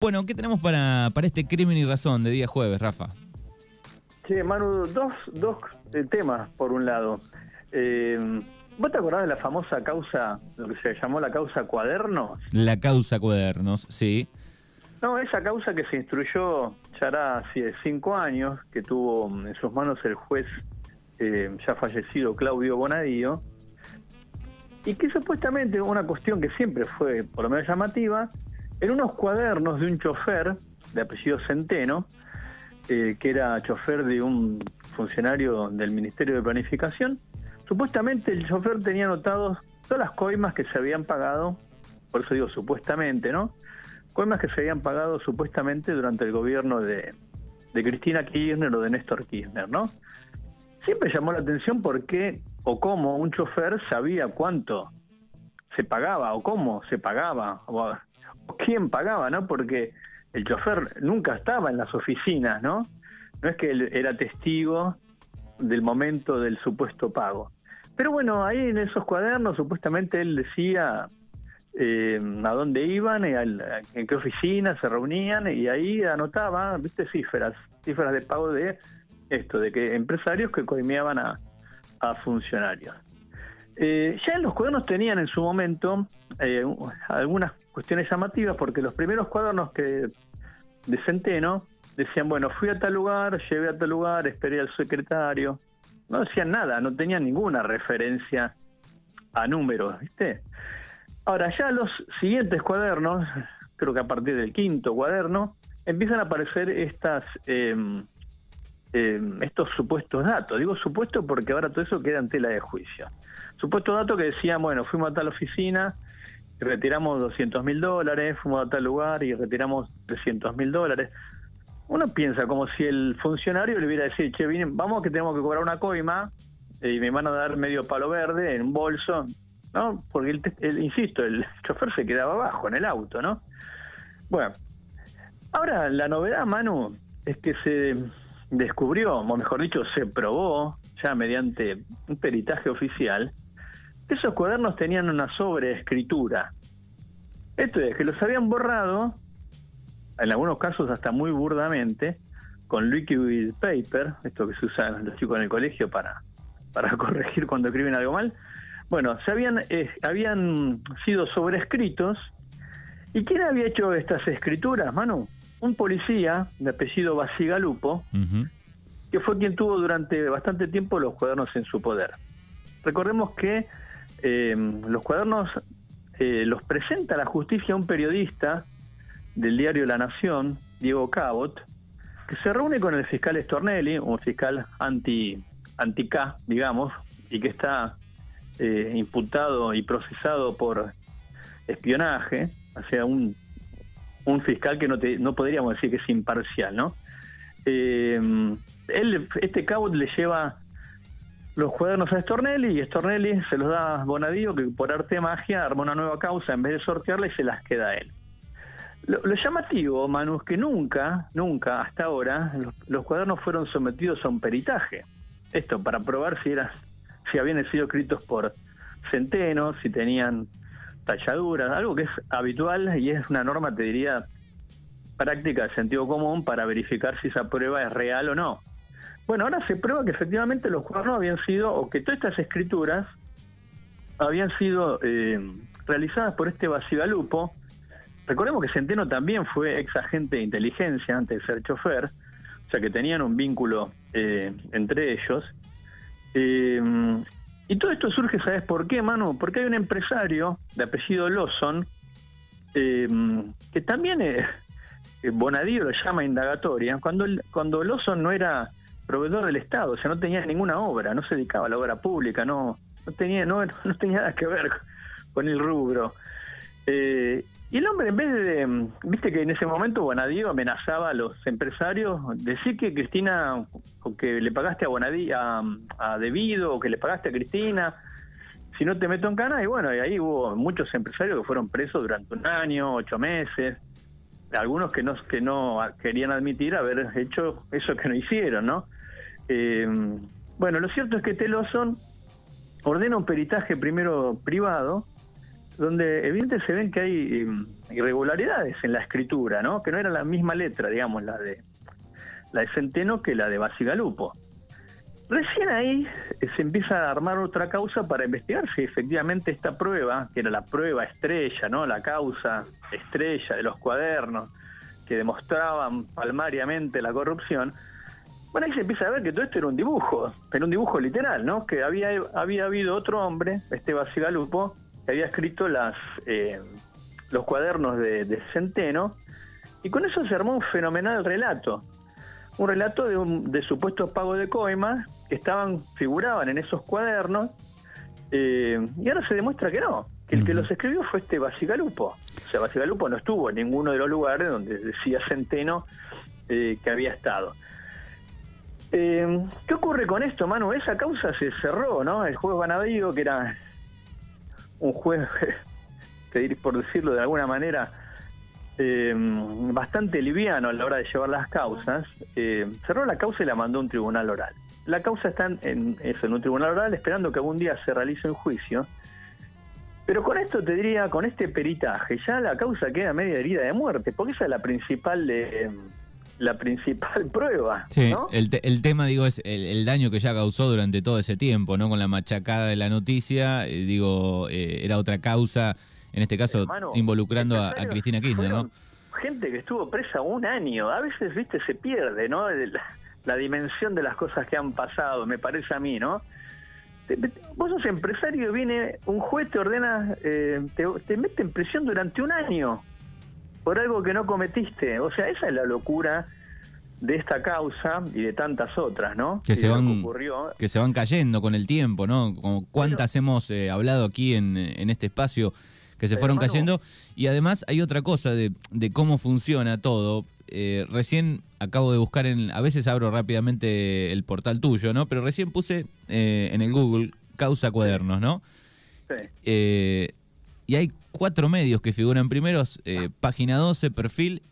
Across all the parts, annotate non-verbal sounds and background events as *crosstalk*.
Bueno, ¿qué tenemos para, para este crimen y razón de día jueves, Rafa? Sí, Manu, dos, dos eh, temas, por un lado. Eh, ¿Vos te acordás de la famosa causa, lo que se llamó la causa Cuadernos? La causa Cuadernos, sí. No, esa causa que se instruyó ya hará hace cinco años, que tuvo en sus manos el juez eh, ya fallecido Claudio Bonadío, y que supuestamente una cuestión que siempre fue por lo menos llamativa, en unos cuadernos de un chofer de apellido Centeno, eh, que era chofer de un funcionario del Ministerio de Planificación, supuestamente el chofer tenía anotados todas las coimas que se habían pagado, por eso digo supuestamente, ¿no? Coimas que se habían pagado supuestamente durante el gobierno de, de Cristina Kirchner o de Néstor Kirchner, ¿no? Siempre llamó la atención por qué o cómo un chofer sabía cuánto se pagaba o cómo se pagaba o quién pagaba, ¿no? Porque el chofer nunca estaba en las oficinas, ¿no? No es que él era testigo del momento del supuesto pago. Pero bueno, ahí en esos cuadernos supuestamente él decía eh, a dónde iban, y en qué oficina se reunían y ahí anotaba, viste, cifras, cifras de pago de esto, de que empresarios que coimeaban a funcionarios. Eh, ya los cuadernos tenían en su momento eh, algunas cuestiones llamativas, porque los primeros cuadernos que de Centeno decían, bueno, fui a tal lugar, llevé a tal lugar, esperé al secretario. No decían nada, no tenían ninguna referencia a números, ¿viste? Ahora, ya los siguientes cuadernos, creo que a partir del quinto cuaderno, empiezan a aparecer estas em, estos supuestos datos. Digo supuesto porque ahora todo eso queda en tela de juicio. Supuesto dato que decían, bueno, fuimos a tal oficina retiramos 200 mil dólares, fuimos a tal lugar y retiramos 300 mil dólares. Uno piensa como si el funcionario le hubiera decir, che, vamos que tenemos que cobrar una coima y me van a dar medio palo verde en un bolso, ¿no? Porque, el, insisto, el *laughs* chofer se quedaba abajo en el auto, ¿no? Bueno, ahora la novedad, Manu, es que se descubrió, o mejor dicho, se probó ya mediante un peritaje oficial, esos cuadernos tenían una sobreescritura. Esto es, que los habían borrado, en algunos casos hasta muy burdamente, con liquid paper, esto que se usa los chicos en el colegio para, para *laughs* corregir cuando escriben algo mal. Bueno, se habían, eh, habían sido sobrescritos. ¿Y quién había hecho estas escrituras, Manu? Un policía de apellido Basigalupo, que fue quien tuvo durante bastante tiempo los cuadernos en su poder. Recordemos que Em, los cuadernos eh, los presenta la justicia un periodista del diario La Nación, Diego Cabot, que se reúne con el fiscal Stornelli, un fiscal anti, anti K, digamos, y que está eh, imputado y procesado por espionaje, o sea, un, un fiscal que no, te, no podríamos decir que es imparcial, ¿no? Em, él, este Cabot le lleva los cuadernos a Stornelli y Stornelli se los da Bonadío que por arte de magia arma una nueva causa en vez de sortearla y se las queda a él. Lo, llamativo, Manu, es que nunca, nunca hasta ahora los, cuadernos fueron sometidos a un peritaje. Esto para probar si, era, si habían sido escritos por centenos, si tenían talladuras, algo que es habitual y es una norma, te diría, práctica de sentido común para verificar si esa prueba es real o no. Bueno, ahora se prueba que efectivamente los cuadernos habían sido, o que todas estas escrituras habían sido eh, realizadas por este Basigalupo. Recordemos que Centeno también fue ex agente de inteligencia antes de ser chofer, o sea que tenían un vínculo eh, entre ellos. Eh, y todo esto surge, ¿sabes por qué, Manu? Porque hay un empresario de apellido Lawson que también, Bonadío lo llama indagatoria, cuando, cuando Lawson no era proveedor del Estado, o sea, no tenía ninguna obra, no se dedicaba a la obra pública, no, no tenía, no, *laughs* no tenía nada que ver con el rubro. Eh, y el hombre, en vez de, viste que en ese momento Bonadío amenazaba a los empresarios, decir que Cristina, o que le pagaste a Bonadío, a, a Debido, o que le pagaste a Cristina, si no te meto en cana, y bueno, y ahí hubo muchos empresarios que fueron presos durante un año, ocho meses, algunos que no, que no querían admitir haber hecho eso que no hicieron, ¿no? Eh, bueno, lo cierto es que Teloson ordena un peritaje primero privado, donde evidentemente se ven que hay em, irregularidades en la escritura, ¿no? Que no era la misma letra, digamos, la de la de Centeno que la de Basigalupo. Recién ahí eh, se empieza a armar otra causa para investigar si efectivamente esta prueba, que era la prueba estrella, ¿no? La causa estrella de los cuadernos que demostraban palmariamente la corrupción, bueno, ahí se empieza a ver que todo esto era un dibujo, era un dibujo literal, ¿no? Que había, había habido otro hombre, este Basigalupo, que había escrito las, eh, los cuadernos de, de Centeno, y con eso se armó un fenomenal relato un relato de, un, de supuestos pagos de coimas que estaban figuraban en esos cuadernos eh, y ahora se demuestra que no, que el que los escribió fue este Basigalupo. O sea, Basigalupo no estuvo en ninguno de los lugares donde decía Centeno eh, que había estado. Eh, ¿Qué ocurre con esto, Manu? Esa causa se cerró, ¿no? El juez Banadío, que era un juez, *laughs* por decirlo de alguna manera, eh, bastante liviano a la hora de llevar las causas, eh, cerró la causa y la mandó a un tribunal oral. La causa está en, eso, en un tribunal oral esperando que algún día se realice un juicio. Pero con esto te diría, con este peritaje, ya la causa queda media herida de muerte, porque esa es la principal de, la principal *laughs* prueba. Sí, el, tema, digo, es el, daño que ya causó durante todo ese tiempo, ¿no? Con la machacada de la noticia, eh, digo, era otra causa en este caso involucrando a, Cristina Kirchner, ¿no? Gente que estuvo presa un año, a veces, viste, se pierde, ¿no? La, dimensión de las cosas que han pasado, me parece a mí, ¿no? vos sos empresario, viene un juez, te ordena, eh, te, mete en prisión durante un año por algo que no cometiste. O sea, esa es la locura de esta causa y de tantas otras, ¿no? Que, se van, que, se van cayendo con el tiempo, ¿no? Como cuántas hemos eh, hablado aquí en, en este espacio que se fueron cayendo. Y además hay otra cosa de, cómo funciona todo. Eh, recién acabo de buscar en. A veces abro rápidamente el portal tuyo, ¿no? Pero recién puse eh, en el Google causa cuadernos, ¿no? Sí. Eh, y hay cuatro medios que figuran primeros: página 12, perfil,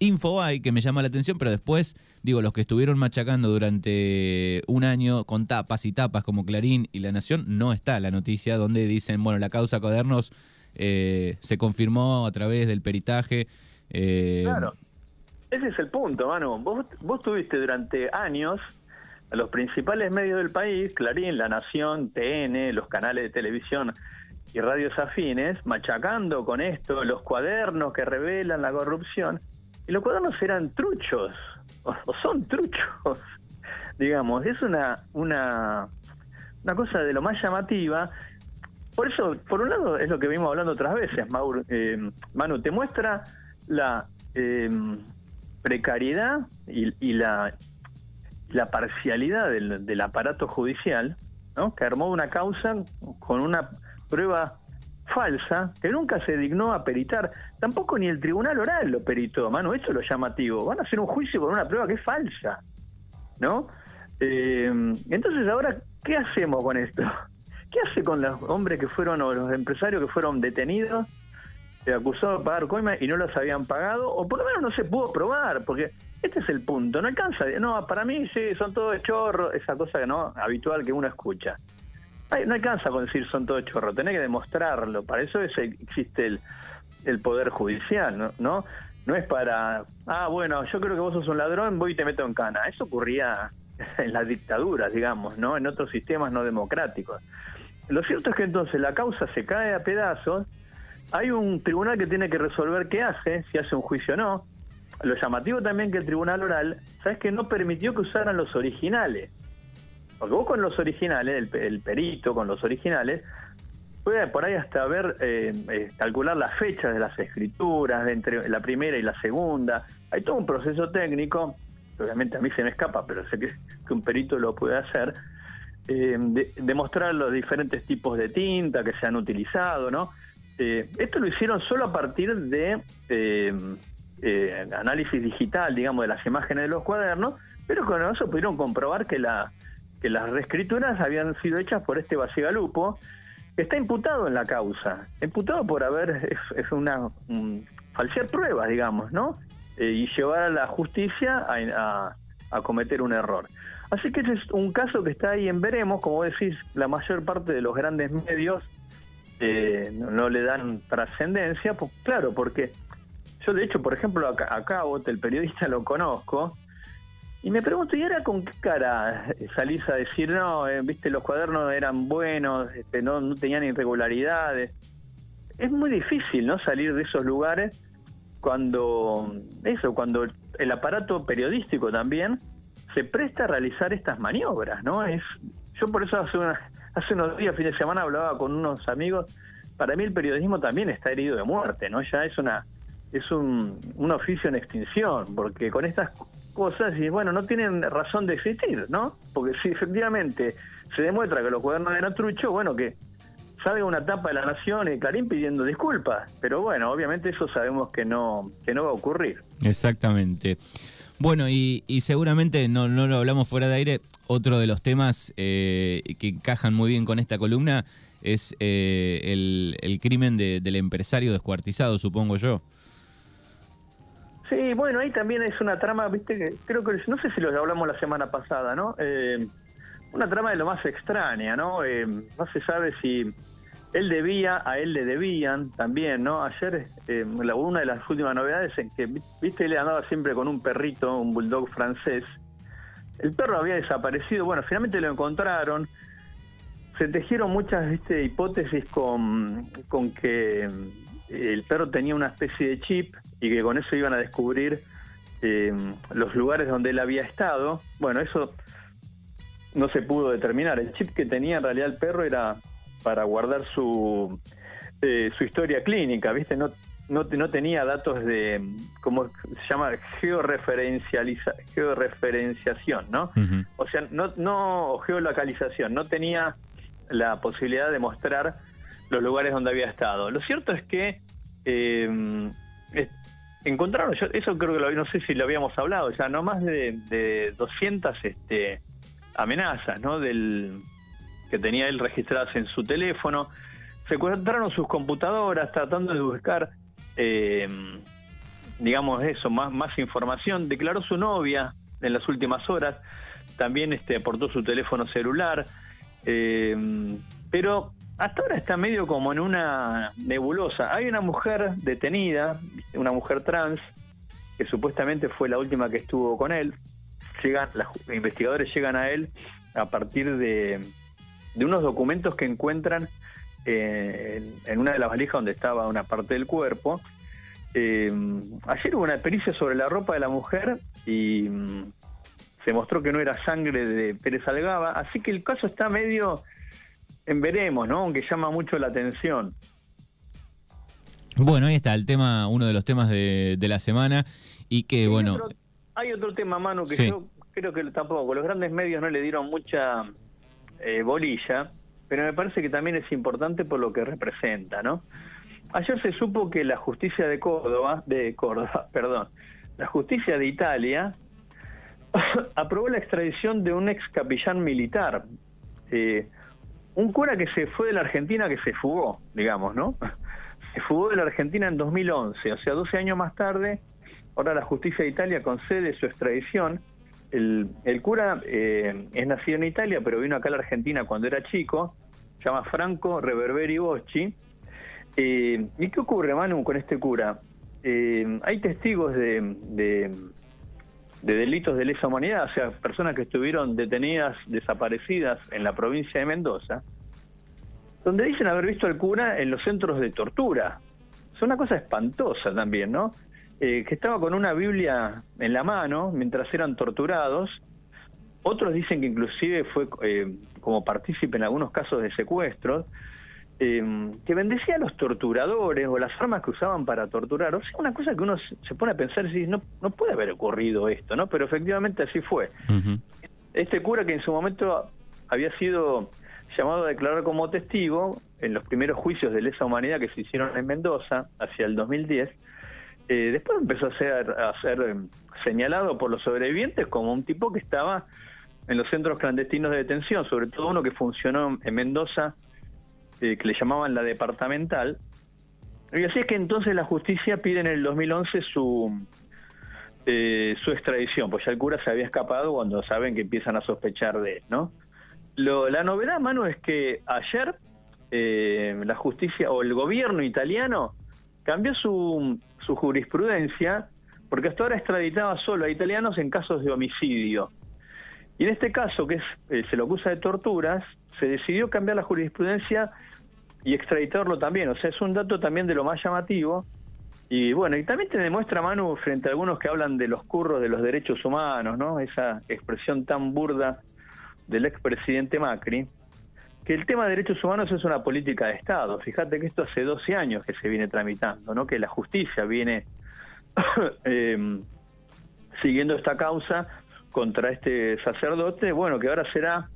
Infobae, que me llama la atención, pero después, digo, los que estuvieron machacando durante un año con tapas y tapas como Clarín y La Nación, no está la noticia donde dicen, bueno, la causa cuadernos eh, se confirmó a través del peritaje. Eh, claro, ese es el punto, Manu. Vos, vos tuviste durante años a los principales medios del país, Clarín, La Nación, TN, los canales de televisión y radios afines, machacando con esto los cuadernos que revelan la corrupción. Y los cuadernos eran truchos, o, son truchos, *laughs* digamos. Es una, una, una cosa de lo más llamativa por eso, por un lado, es lo que venimos hablando otras veces, Maur, eh, Manu, te muestra la em, precariedad y, la, la parcialidad del, aparato judicial, ¿no? que armó una causa con una prueba falsa que nunca se dignó a peritar. Tampoco ni el tribunal oral lo peritó, Manu, eso es lo llamativo. Van a hacer un juicio con una prueba que es falsa, ¿no? Eh, entonces ahora, ¿qué hacemos con esto? ¿Qué hace con los hombres que fueron o los empresarios que fueron detenidos, eh, acusados de pagar coimas y no los habían pagado? O por lo menos no se pudo probar, porque este es el punto. No alcanza. No, para mí sí, son todos chorros, esa cosa que no habitual que uno escucha. No alcanza con decir son todos chorros, tenés que demostrarlo. Para eso es, existe el, el poder judicial, ¿no? ¿no? No es para, ah, bueno, yo creo que vos sos un ladrón, voy y te meto en cana. Eso ocurría *laughs* en las dictaduras, digamos, ¿no? En otros sistemas no democráticos. Lo cierto es que entonces la causa se cae a pedazos, hay un tribunal que tiene que resolver qué hace, si hace un juicio o no. Lo llamativo también que el tribunal oral, ¿sabes que no permitió que usaran los originales? Porque vos con los originales, el, perito con los originales, puede por ahí hasta ver, eh, eh, calcular las fechas de las escrituras, de entre la primera y la segunda. Hay todo un proceso técnico, obviamente a mí se me escapa, pero sé que un perito lo puede hacer eh, demostrar los diferentes tipos de tinta que se han utilizado, ¿no? Eh, esto lo hicieron solo a partir de análisis digital, digamos, de las imágenes de los cuadernos, pero con eso pudieron comprobar que, la, que las reescrituras habían sido hechas por este Basigalupo, que está imputado en la causa, imputado por haber, es, una falsear pruebas, digamos, ¿no? y llevar a la justicia a, a cometer un error. Así que ese es un caso que está ahí en veremos, como decís, la mayor parte de los grandes medios eh, no, le dan trascendencia, pues claro, porque yo de hecho, por ejemplo, acá, acá el periodista, lo conozco, y me pregunto, ¿y ahora con qué cara salís a decir, no, eh, viste, los cuadernos eran buenos, este, no, no tenían irregularidades? Es muy difícil, ¿no? Salir de esos lugares cuando, eso, cuando el aparato periodístico también se presta a realizar estas maniobras, ¿no? Es, yo por eso hace, hace unos días, fin de semana, hablaba con unos amigos, para mí el periodismo también está herido de muerte, ¿no? Ya es una es un, un oficio en extinción, porque con estas cosas y bueno, no tienen razón de existir, ¿no? Porque si efectivamente se demuestra que los cuadernos eran truchos, bueno, que salga una tapa de la Nación y Karim pidiendo disculpas, pero bueno, obviamente eso sabemos que no, que no va a ocurrir. Exactamente. Bueno, y, seguramente no, no lo hablamos fuera de aire, otro de los temas eh, que encajan muy bien con esta columna es eh, el, el, crimen del empresario descuartizado, supongo yo. Sí, bueno, ahí también es una trama, viste, que creo que, no sé si lo hablamos la semana pasada, ¿no? Eh, una trama de lo más extraña, ¿no? Eh, no se sabe si él debía, a él le debían también, ¿no? Ayer, eh, una de las últimas novedades es que, viste, él andaba siempre con un perrito, un bulldog francés. El perro había desaparecido, bueno, finalmente lo encontraron. Se tejieron muchas ¿viste? hipótesis con, con que el perro tenía una especie de chip y que con eso iban a descubrir eh, los lugares donde él había estado. Bueno, eso no se pudo determinar. El chip que tenía en realidad el perro era para guardar su, eh, su historia clínica, ¿viste? No, no, no, tenía datos de, ¿cómo se llama? Georreferencializa, georreferenciación, ¿no? O sea, no, no geolocalización, no tenía la posibilidad de mostrar los lugares donde había estado. Lo cierto es que eh, encontraron, eso creo que no sé si lo habíamos hablado, ya no más de, de 200 este, amenazas, ¿no? Del que tenía él registradas en su teléfono. Se encontraron sus computadoras tratando de buscar, eh, digamos eso, más, información. Declaró su novia en las últimas horas. También este, aportó su teléfono celular. Eh, pero hasta ahora está medio como en una nebulosa. Hay una mujer detenida, una mujer trans, que supuestamente fue la última que estuvo con él. Llegan, los investigadores llegan a él a partir de, unos documentos que encuentran eh, en, una de las valijas donde estaba una parte del cuerpo. Eh, ayer hubo una pericia sobre la ropa de la mujer y mm, se mostró que no era sangre de Pérez Algaba, así que el caso está medio en veremos, ¿no? Aunque llama mucho la atención. Bueno, ahí está el tema, uno de los temas de, la semana y que, bueno... hay otro tema, Manu, que yo creo que tampoco, los grandes medios no le dieron mucha eh, bolilla, pero me parece que también es importante por lo que representa, ¿no? Ayer se supo que la justicia de Córdoba, de Córdoba, *laughs* perdón, la justicia de Italia *coughs* aprobó la extradición de un ex capellán militar. Eh, un cura que se fue de la Argentina, que se fugó, digamos, ¿no? *laughs* Se fugó de la Argentina en 2011, o sea, 12 años más tarde, ahora la justicia de Italia concede su extradición. El, cura eh, es nacido en Italia, pero vino acá a la Argentina cuando era chico, se llama Franco Reverberi Bocci. Eh, ¿Y qué ocurre, Manu, con este cura? Eh, hay testigos de delitos de lesa humanidad, o sea, personas que estuvieron detenidas, desaparecidas en la provincia de Mendoza, donde dicen haber visto al cura en los centros de tortura. Es una cosa espantosa también, ¿no? Eh, que estaba con una Biblia en la mano mientras eran torturados. Otros dicen que inclusive fue eh, como partícipe en algunos casos de secuestros. Em, que bendecía a los torturadores o las armas que usaban para torturar. O sea, una cosa que uno se pone a pensar y dice, no, no puede haber ocurrido esto, ¿no? Pero efectivamente así fue. Este cura que en su momento había sido llamado a declarar como testigo en los primeros juicios de lesa humanidad que se hicieron en Mendoza hacia el 2010, eh, después empezó a ser, a ser em, señalado por los sobrevivientes como un tipo que estaba en los centros clandestinos de detención, sobre todo uno que funcionó en Mendoza eh, que le llamaban la departamental. Y así es que entonces la justicia pide en el 2011 su, eh, su extradición, pues ya el cura se había escapado cuando saben que empiezan a sospechar de él, ¿no? Lo, la novedad, mano, es que ayer eh, la justicia o el gobierno italiano cambió su, su jurisprudencia porque hasta ahora extraditaba solo a italianos en casos de homicidio. Y en este caso, que eh, se lo acusa de torturas, se decidió cambiar la jurisprudencia y extraditarlo también. O sea, es un dato también de lo más llamativo. Y bueno, y también te demuestra, Manu, frente a algunos que hablan de los curros de los derechos humanos, ¿no? Esa expresión tan burda del expresidente Macri, que el tema de derechos humanos es una política de Estado. Fíjate que esto hace 12 años que se viene tramitando, ¿no? Que la justicia viene *coughs* eh, siguiendo esta causa contra este sacerdote, bueno, que ahora será,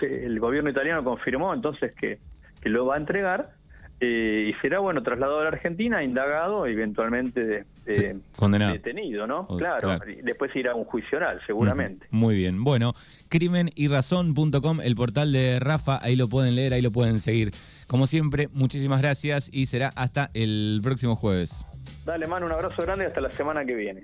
el gobierno italiano confirmó entonces que, lo va a entregar eh, y será, bueno, trasladado a la Argentina, indagado, eventualmente condenado. detenido, ¿no? Claro, después irá a un juicio oral, seguramente. Muy bien, bueno, crimen y razón.com, el portal de Rafa, ahí lo pueden leer, ahí lo pueden seguir. Como siempre, muchísimas gracias y será hasta el próximo jueves. Dale, mano, un abrazo grande y hasta la semana que viene.